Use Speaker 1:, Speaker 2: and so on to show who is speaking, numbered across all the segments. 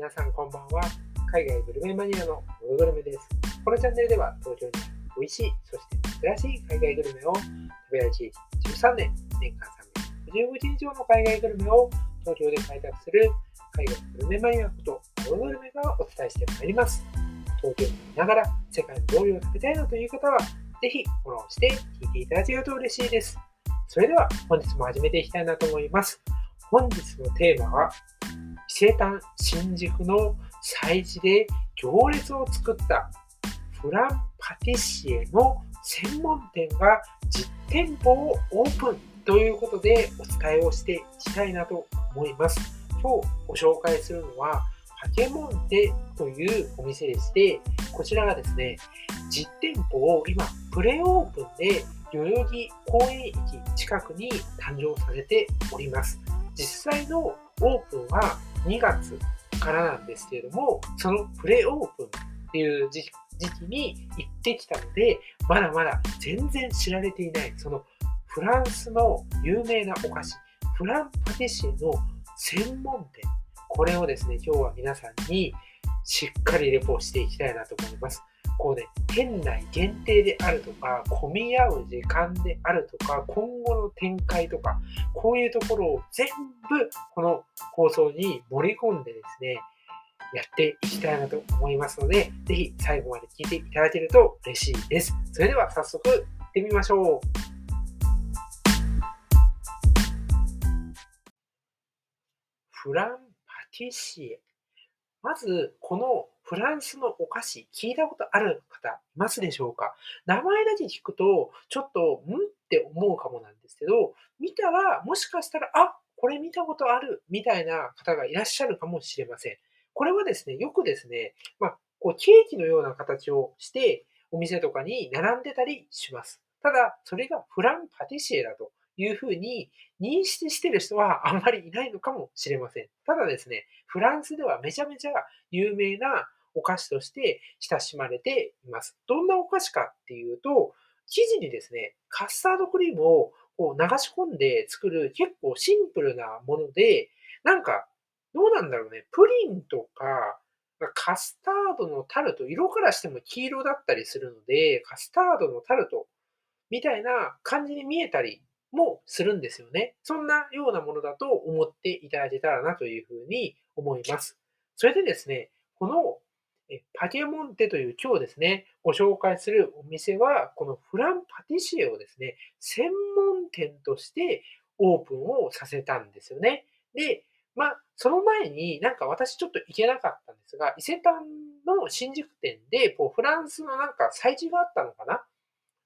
Speaker 1: 皆さんこんばんは。海外グルメマニアのムグルメです。このチャンネルでは東京に美味しい、そして珍しい海外グルメを食べ歩き13年、年間350人以上の海外グルメを東京で開拓する海外グルメマニアことムグルメがお伝えしてまいります。東京にいながら世界の料理を食べたいなという方は、ぜひフォローして聞いていただけると嬉しいです。それでは本日も始めていきたいなと思います。本日のテーマは伊勢丹新宿の催事で行列を作ったフランパティシエの専門店が実店舗をオープンということでお伝えをしていきたいなと思います。今日ご紹介するのはパケモンテというお店でして、こちらがですね、実店舗を今プレオープンで代々木公園駅近くに誕生させております。実際のオープンは2月からなんですけれども、そのプレオープンっていう時期に行ってきたので、まだまだ全然知られていない、そのフランスの有名なお菓子、フランパティシエの専門店、これをですね、今日は皆さんにしっかりレポしていきたいなと思います。こうね、店内限定であるとか、混み合う時間であるとか、今後の展開とか、こういうところを全部この放送に盛り込んでですね、やっていきたいなと思いますので、ぜひ最後まで聞いていただけると嬉しいです。それでは早速行ってみましょう。フランパティシエ。まず、このフランスのお菓子、聞いたことある方いますでしょうか？名前だけ聞くと、ちょっと、んって思うかもなんですけど、見たら、もしかしたら、あ、これ見たことある、みたいな方がいらっしゃるかもしれません。これはですね、よくですね、まあ、こう、ケーキのような形をして、お店とかに並んでたりします。ただ、それがフランパティシエだというふうに認識してる人はあんまりいないのかもしれません。ただですね、フランスではめちゃめちゃ有名なお菓子として親しまれています。どんなお菓子かっていうと、生地にですね、カスタードクリームをこう流し込んで作る結構シンプルなもので、なんか、どうなんだろうね、プリンとか、カスタードのタルト、色からしても黄色だったりするので、カスタードのタルトみたいな感じに見えたりもするんですよね。そんなようなものだと思っていただけたらなというふうに思います。それでですね、このパケモンテという今日ですね、ご紹介するお店は、このフランパティシエをですね、専門店としてオープンをさせたんですよね。で、まあ、その前になんか私ちょっと行けなかったんですが、伊勢丹の新宿店で、こうフランスのなんか催事があったのかな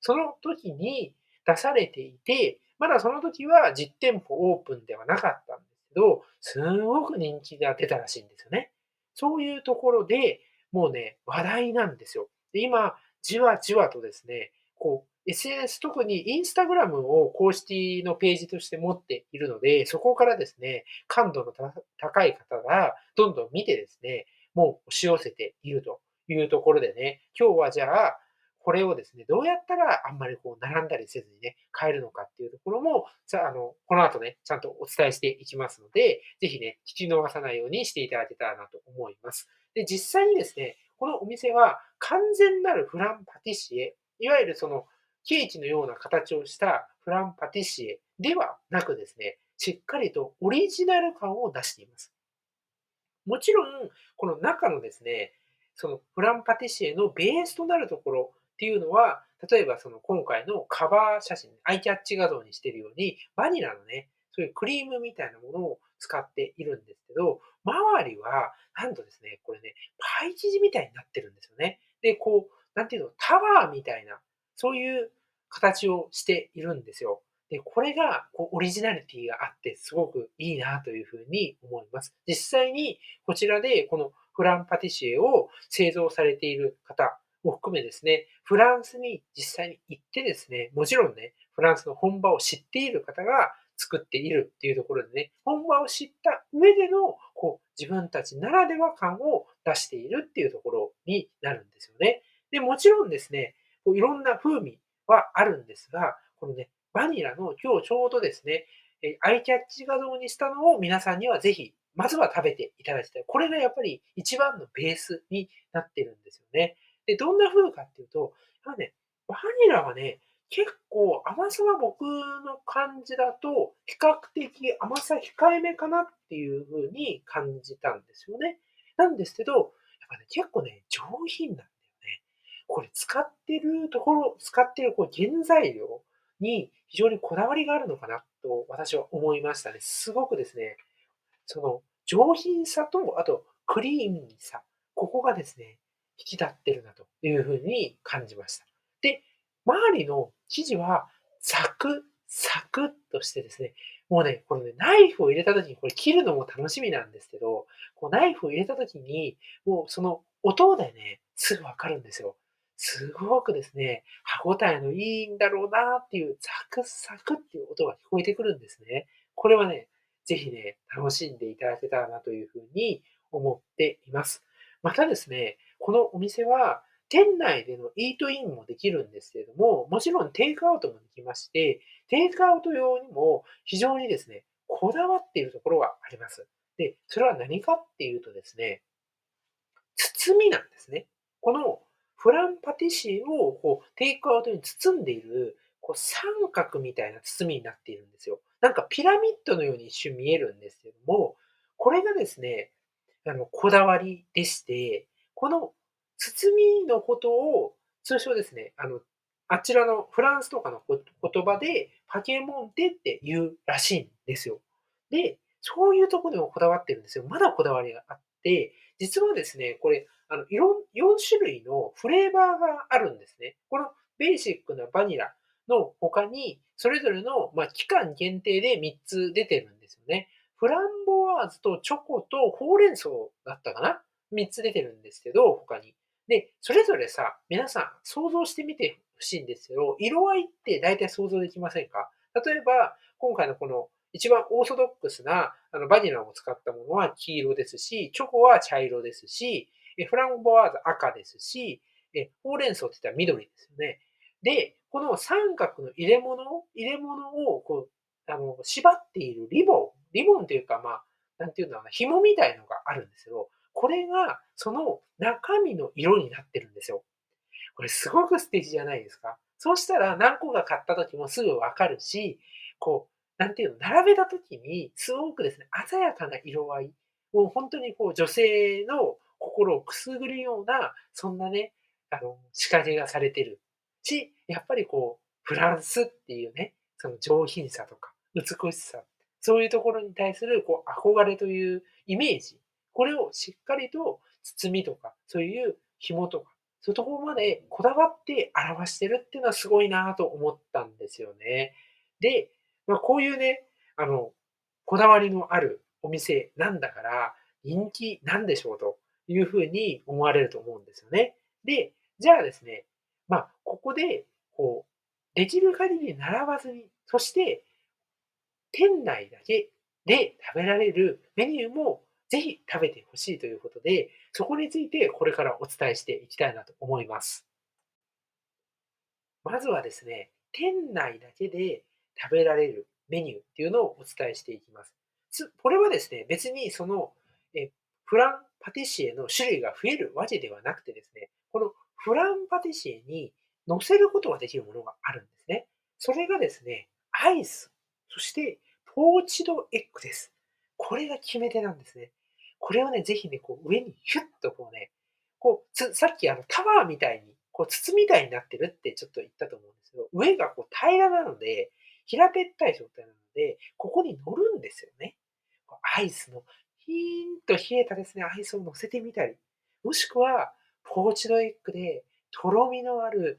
Speaker 1: その時に出されていて、まだその時は実店舗オープンではなかったんですけど、すごく人気が出たらしいんですよね。そういうところで、もうね、話題なんですよ。で今、じわじわとですね、こう、SNS、特にインスタグラムを公式のページとして持っているので、そこからですね、感度の高い方がどんどん見てですね、もう押し寄せているというところでね、今日はじゃあ、これをですね、どうやったらあんまりこう並んだりせずにね、買えるのかっていうところも、さあの、この後ね、ちゃんとお伝えしていきますので、ぜひね、聞き逃さないようにしていただけたらなと思います。で、実際にですね、このお店は完全なるフランパティシエ、いわゆるそのケーキのような形をしたフランパティシエではなくですね、しっかりとオリジナル感を出しています。もちろん、この中のですね、そのフランパティシエのベースとなるところっていうのは、例えばその今回のカバー写真、アイキャッチ画像にしているように、バニラのね、そういうクリームみたいなものを使っているんですけど、周りは、なんとですね、これね、パイ生地みたいになってるんですよね。で、こう、なんていうの、タワーみたいな、そういう形をしているんですよ。で、これがこうオリジナリティがあって、すごくいいなというふうに思います。実際に、こちらでこのフランパティシエを製造されている方も含めですね、フランスに実際に行ってですね、もちろんね、フランスの本場を知っている方が作っているっていうところでね、本場を知った上での、こう、自分たちならでは感を出しているっていうところになるんですよね。で、もちろんですね、こういろんな風味はあるんですが、このね、バニラの今日ちょうどですね、アイキャッチ画像にしたのを皆さんにはぜひまずは食べていただきたい。これがやっぱり一番のベースになってるんですよね。で、どんな風かっていうと、やっぱね、バニラはね、結構甘さは僕の感じだと、比較的甘さ控えめかなっていう風に感じたんですよね。なんですけど、やっぱね、結構ね、上品なんだよね。これ使ってるところ、使ってるこう原材料に非常にこだわりがあるのかなと私は思いましたね。すごくですね、その上品さと、あとクリーミーさ、ここがですね、引き立ってるなというふうに感じました。周りの生地はサクサクっとしてですね、もうね、このね、ナイフを入れた時に、これ切るのも楽しみなんですけど、こうナイフを入れた時に、もうその音でね、すぐわかるんですよ。すごくですね、歯応えのいいんだろうなっていう、サクサクっていう音が聞こえてくるんですね。これはね、ぜひね、楽しんでいただけたらなというふうに思っています。またですね、このお店は、店内でのイートインもできるんですけれども、もちろんテイクアウトもできまして、テイクアウト用にも非常にですね、こだわっているところがあります。で、それは何かっていうとですね、包みなんですね。このフランパティシエをこうテイクアウトに包んでいるこう三角みたいな包みになっているんですよ。なんかピラミッドのように一瞬見えるんですけども、これがですね、あの、こだわりでして、この包みのことを、通称ですね、あの、あちらのフランスとかの言葉で、パケモンテって言うらしいんですよ。で、そういうところにもこだわってるんですよ。まだこだわりがあって、実はですね、これ、あの、いろん、4種類のフレーバーがあるんですね。このベーシックなバニラの他に、それぞれの、まあ、期間限定で3つ出てるんですよね。フランボワーズとチョコとほうれん草だったかな ?3 つ出てるんですけど、他に。で、それぞれさ、皆さん想像してみてほしいんですけど、色合いって大体想像できませんか？例えば、今回のこの一番オーソドックスなあのバニラを使ったものは黄色ですし、チョコは茶色ですし、フランボワーズ赤ですし、ほうれん草って言ったら緑ですよね。で、この三角の入れ物、入れ物をこう、あの、縛っているリボン、リボンというか、まあ、なんていうんだろうな、紐みたいのがあるんですけど、これがその中身の色になってるんですよ。これすごく素敵じゃないですかそうしたら何個か買った時もすぐわかるし、こう、なんていうの、並べた時にすごくですね、鮮やかな色合い、もう本当にこう女性の心をくすぐるような、そんなね、あの、仕掛けがされてるし、やっぱりこう、フランスっていうね、その上品さとか美しさ、そういうところに対するこう憧れというイメージ、これをしっかりと包みとか、そういう紐とか、そういうところまでこだわって表してるっていうのはすごいなと思ったんですよね。で、まあ、こういうね、あの、こだわりのあるお店なんだから人気なんでしょうというふうに思われると思うんですよね。で、じゃあですね、まあ、ここで、こう、できる限り並ばずに、そして、店内だけで食べられるメニューもぜひ食べてほしいということで、そこについてこれからお伝えしていきたいなと思います。まずはですね、店内だけで食べられるメニューっていうのをお伝えしていきます。これはですね、別にそのえフランパティシエの種類が増えるわけではなくてですね、このフランパティシエに乗せることができるものがあるんですね。それがですね、アイス、そしてポーチドエッグです。これが決め手なんですね。これをね、ぜひね、こう上にヒュッとこうね、こうつ、さっきあのタワーみたいに、こう筒みたいになってるってちょっと言ったと思うんですけど、上がこう平らなので、平べったい状態なので、ここに乗るんですよね。アイスのヒーンと冷えたですね、アイスを乗せてみたり、もしくは、ポーチドエッグで、とろみのある、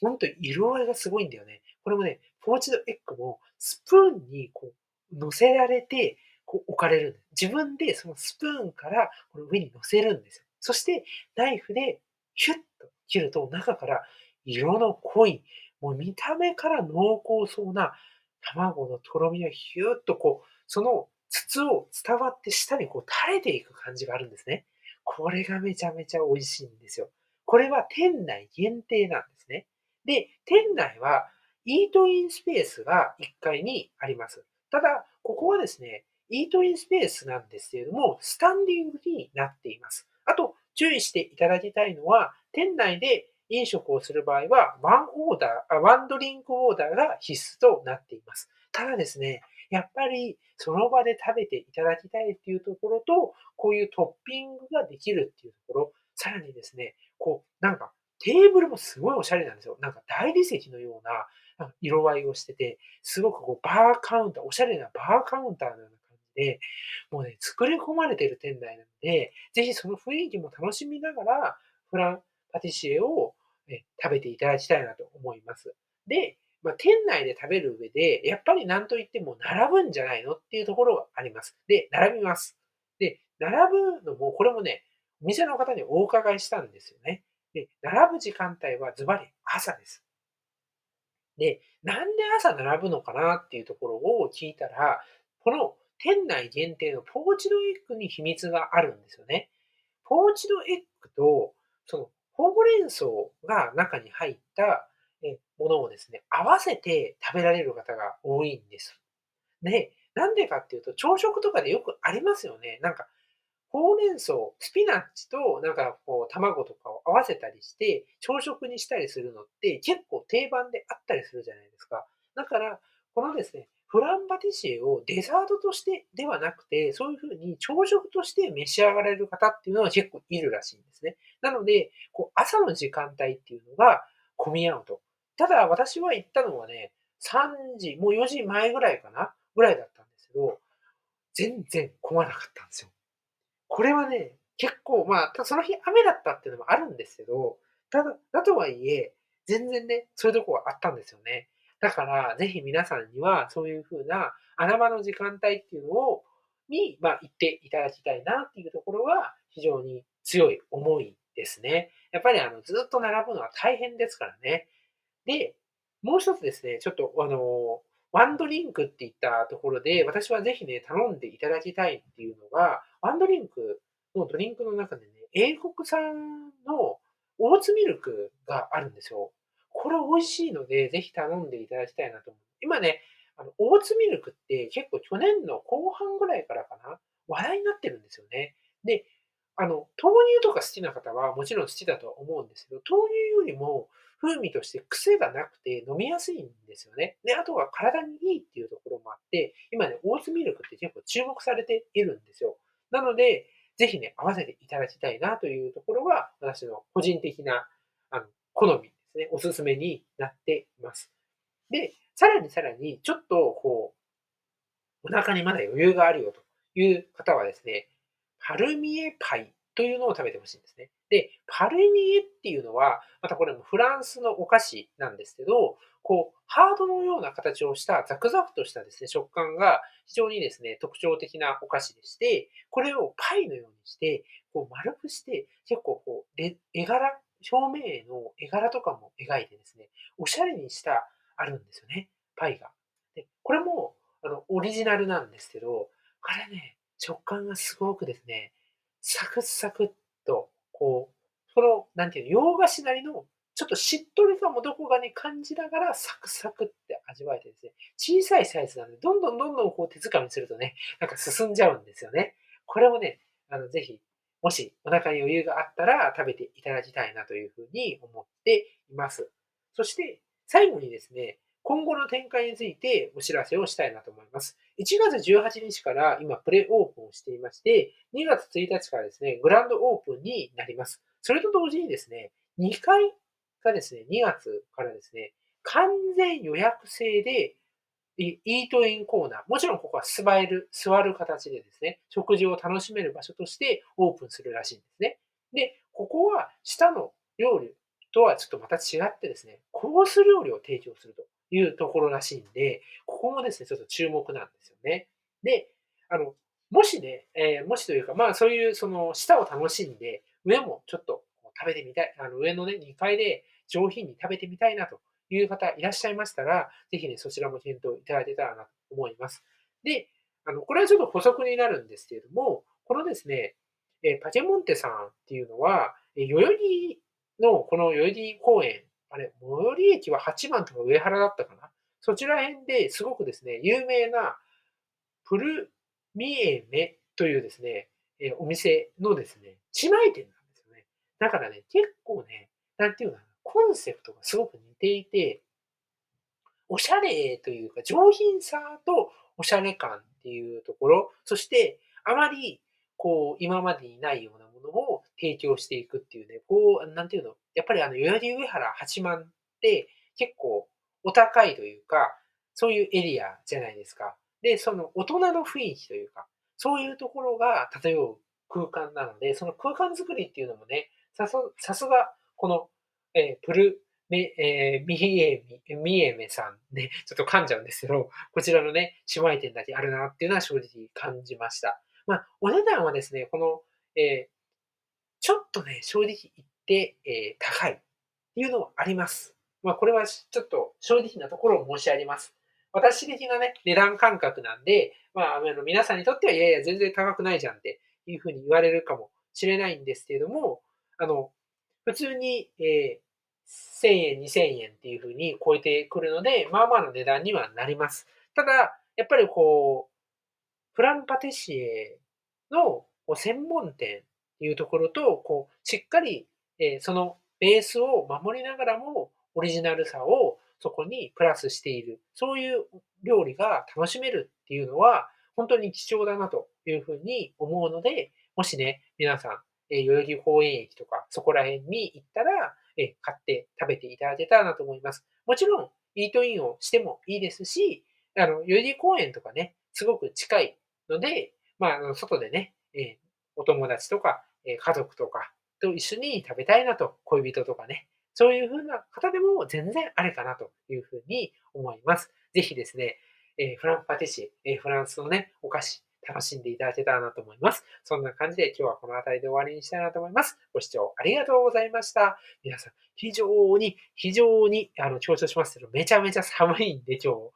Speaker 1: ほんと色合いがすごいんだよね。これもね、ポーチドエッグもスプーンにこう乗せられて、こう置かれる。自分でそのスプーンからこの上に乗せるんですよ。そしてナイフでヒュッと切ると中から色の濃い、もう見た目から濃厚そうな卵のとろみがヒュッとこう、その筒を伝わって下にこう垂れていく感じがあるんですね。これがめちゃめちゃ美味しいんですよ。これは店内限定なんですね。で、店内はイートインスペースが1階にあります。ただ、ここはですね、イートインスペースなんですけれども、スタンディングになっています。あと、注意していただきたいのは、店内で飲食をする場合は、ワンオーダー、ワンドリンクオーダーが必須となっています。ただですね、やっぱりその場で食べていただきたいっていうところと、こういうトッピングができるっていうところ、さらにですね、こう、なんかテーブルもすごいおしゃれなんですよ。なんか大理石のような色合いをしてて、すごくこうバーカウンター、おしゃれなバーカウンターのようなで、もうね、作り込まれてる店内なので、ぜひその雰囲気も楽しみながら、フランパティシエを食べていただきたいなと思います。で、まあ、店内で食べる上で、やっぱり何と言っても並ぶんじゃないのっていうところがあります。で、並びます。で、並ぶのも、これもね、お店の方にお伺いしたんですよね。で、並ぶ時間帯はズバリ朝です。で、なんで朝並ぶのかなっていうところを聞いたら、この店内限定のポーチドエッグに秘密があるんですよね。ポーチドエッグと、そのほうれん草が中に入ったものをですね、合わせて食べられる方が多いんです。で、なんでかっていうと、朝食とかでよくありますよね。なんか、ほうれん草、スピナッチとなんかこう卵とかを合わせたりして、朝食にしたりするのって結構定番であったりするじゃないですか。だから、このですね、フランパティシエをデザートとしてではなくて、そういうふうに朝食として召し上がれる方っていうのは結構いるらしいんですね。なので、こう朝の時間帯っていうのが混み合うと。ただ私は行ったのはね、3時、もう4時前ぐらいかなぐらいだったんですけど、全然混まなかったんですよ。これはね、結構、まあ、その日雨だったっていうのもあるんですけど、ただ、だとはいえ、全然ね、そういうとこはあったんですよね。だから、ぜひ皆さんには、そういうふうな穴場の時間帯っていうのを、に、まあ、行っていただきたいなっていうところは、非常に強い思いですね。やっぱり、あの、ずっと並ぶのは大変ですからね。で、もう一つですね、ちょっと、あの、ワンドリンクって言ったところで、私はぜひね、頼んでいただきたいっていうのが、ワンドリンクのドリンクの中でね、英国産のオーツミルクがあるんですよ。これ美味しいので、ぜひ頼んでいただきたいなと思う。今ね、あの、オーツミルクって結構去年の後半ぐらいからかな、話題になってるんですよね。で、あの、豆乳とか好きな方はもちろん好きだとは思うんですけど、豆乳よりも風味として癖がなくて飲みやすいんですよね。で、あとは体にいいっていうところもあって、今ね、オーツミルクって結構注目されているんですよ。なので、ぜひね、合わせていただきたいなというところは、私の個人的な、あの、好みですね、おすすめになっています。で、さらにさらに、ちょっと、こう、お腹にまだ余裕があるよという方はですね、パルミエパイというのを食べてほしいんですね。で、パルミエっていうのは、またこれもフランスのお菓子なんですけど、こう、ハードのような形をしたザクザクとしたですね、食感が非常にですね、特徴的なお菓子でして、これをパイのようにして、こう丸くして、結構こう、絵柄、表面の絵柄とかも描いてですね、おしゃれにしたあるんですよね、パイが。で、これも、あの、オリジナルなんですけど、これね、食感がすごくですね、サクサクっとこう、その、なんていうの、洋菓子なりの、ちょっとしっとりさもどこかに感じながらサクサクって味わえてですね、小さいサイズなので、どんどんどんどんこう手づかみするとね、なんか進んじゃうんですよね。これもね、あの、ぜひ、もしお腹に余裕があったら食べていただきたいなというふうに思っています。そして、最後にですね、今後の展開についてお知らせをしたいなと思います。1月18日から今プレオープンをしていまして、2月1日からですね、グランドオープンになります。それと同時にですね、2階がですね、2月からですね、完全予約制でイートインコーナー、もちろんここは座る、座る形でですね、食事を楽しめる場所としてオープンするらしいんですね。で、ここは下の料理とはちょっとまた違ってですね、コース料理を提供すると。いうところらしいんで、ここもですね、ちょっと注目なんですよね。で、あの、もしね、えー、もしというか、まあそういうその下を楽しんで、上もちょっと食べてみたい、あの上のね、2階で上品に食べてみたいなという方いらっしゃいましたら、ぜひね、そちらも検討いただけたらなと思います。で、あの、これはちょっと補足になるんですけれども、このですね、えパチェモンテさんっていうのは、え代々木のこの代々木公園あれ、最寄り駅は8番とか上原だったかな？そちら辺ですごくですね、有名なプルミエメというですね、えお店のですね、姉妹店なんですよね。だからね、結構ね、なんていうのかな、コンセプトがすごく似ていて、おしゃれというか、上品さとおしゃれ感っていうところ、そしてあまりこう、今までにないようなものを提供していくっていうね、こう、なんていうの、やっぱりあの、代々木上原八幡って結構お高いというか、そういうエリアじゃないですか。で、その大人の雰囲気というか、そういうところが漂う空間なので、その空間づくりっていうのもね、さすが、この、えー、プル、め、えー、みえみ、みえめさんね、ちょっと噛んじゃうんですけど、こちらのね、姉妹店だけあるなっていうのは正直感じました。まあ、お値段はですね、この、えー、ちょっとね、正直言って、えー、高いっていうのはあります。まあ、これはちょっと正直なところを申し上げます。私的なね、値段感覚なんで、まあ、あの皆さんにとっては、いやいや、全然高くないじゃんっていうふうに言われるかもしれないんですけれども、あの、普通に、えー、1000円、2000円っていうふうに超えてくるので、まあまあの値段にはなります。ただ、やっぱりこう、フランパティシエの専門店っていうところと、こう、しっかり、えそのベースを守りながらも、オリジナルさをそこにプラスしている。そういう料理が楽しめるっていうのは、本当に貴重だなというふうに思うので、もしね、皆さん、え代々木公園駅とか、そこら辺に行ったら、え買って食べていただけたらなと思います。もちろん、イートインをしてもいいですし、あの、代々木公園とかね、すごく近いので、まあ、外でね、えお友達とか、え家族とかと一緒に食べたいなと、恋人とかね、そういう風な方でも全然あれかなというふうに思います。ぜひですね、えフランパティシエ、えフランスのね、お菓子、楽しんでいただけたらなと思います。そんな感じで今日はこの辺りで終わりにしたいなと思います。ご視聴ありがとうございました。皆さん、非常に、非常に、あの、強調しますけど、めちゃめちゃ寒いんで、今日、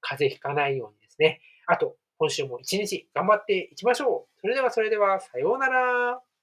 Speaker 1: 風邪ひかないようにですね。あと、今週も一日頑張っていきましょう。それではそれでは、さようなら。